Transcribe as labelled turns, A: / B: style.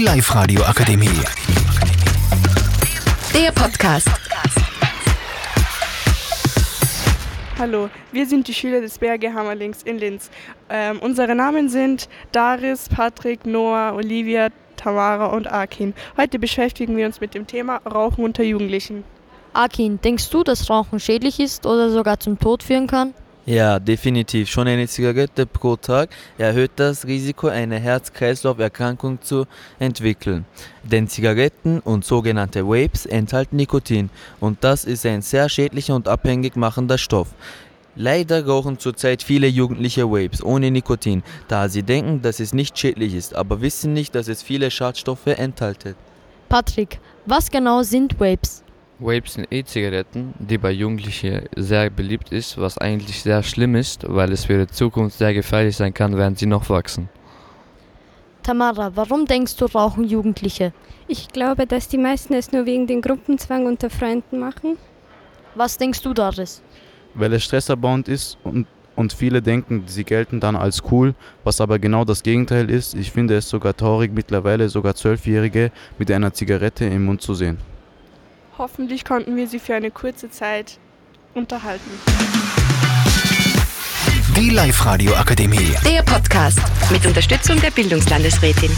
A: Die Live-Radio Akademie.
B: Der Podcast.
C: Hallo, wir sind die Schüler des Berge Hammerlings in Linz. Ähm, unsere Namen sind Daris, Patrick, Noah, Olivia, Tamara und Akin. Heute beschäftigen wir uns mit dem Thema Rauchen unter Jugendlichen.
D: Akin, denkst du, dass Rauchen schädlich ist oder sogar zum Tod führen kann?
E: Ja, definitiv. Schon eine Zigarette pro Tag erhöht das Risiko, eine Herz-Kreislauf-Erkrankung zu entwickeln. Denn Zigaretten und sogenannte Vapes enthalten Nikotin und das ist ein sehr schädlicher und abhängig machender Stoff. Leider rauchen zurzeit viele Jugendliche Vapes ohne Nikotin, da sie denken, dass es nicht schädlich ist, aber wissen nicht, dass es viele Schadstoffe enthält.
D: Patrick, was genau sind Vapes?
F: Vapes sind E-Zigaretten, die bei Jugendlichen sehr beliebt ist, was eigentlich sehr schlimm ist, weil es für die Zukunft sehr gefährlich sein kann, während sie noch wachsen.
D: Tamara, warum denkst du, rauchen Jugendliche?
G: Ich glaube, dass die meisten es nur wegen den Gruppenzwang unter Freunden machen.
D: Was denkst du, Daris?
H: Weil es stressabbauend ist und, und viele denken, sie gelten dann als cool, was aber genau das Gegenteil ist. Ich finde es sogar traurig, mittlerweile sogar Zwölfjährige mit einer Zigarette im Mund zu sehen.
C: Hoffentlich konnten wir Sie für eine kurze Zeit unterhalten.
A: Die Live-Radio Akademie.
B: Der Podcast mit Unterstützung der Bildungslandesrätin.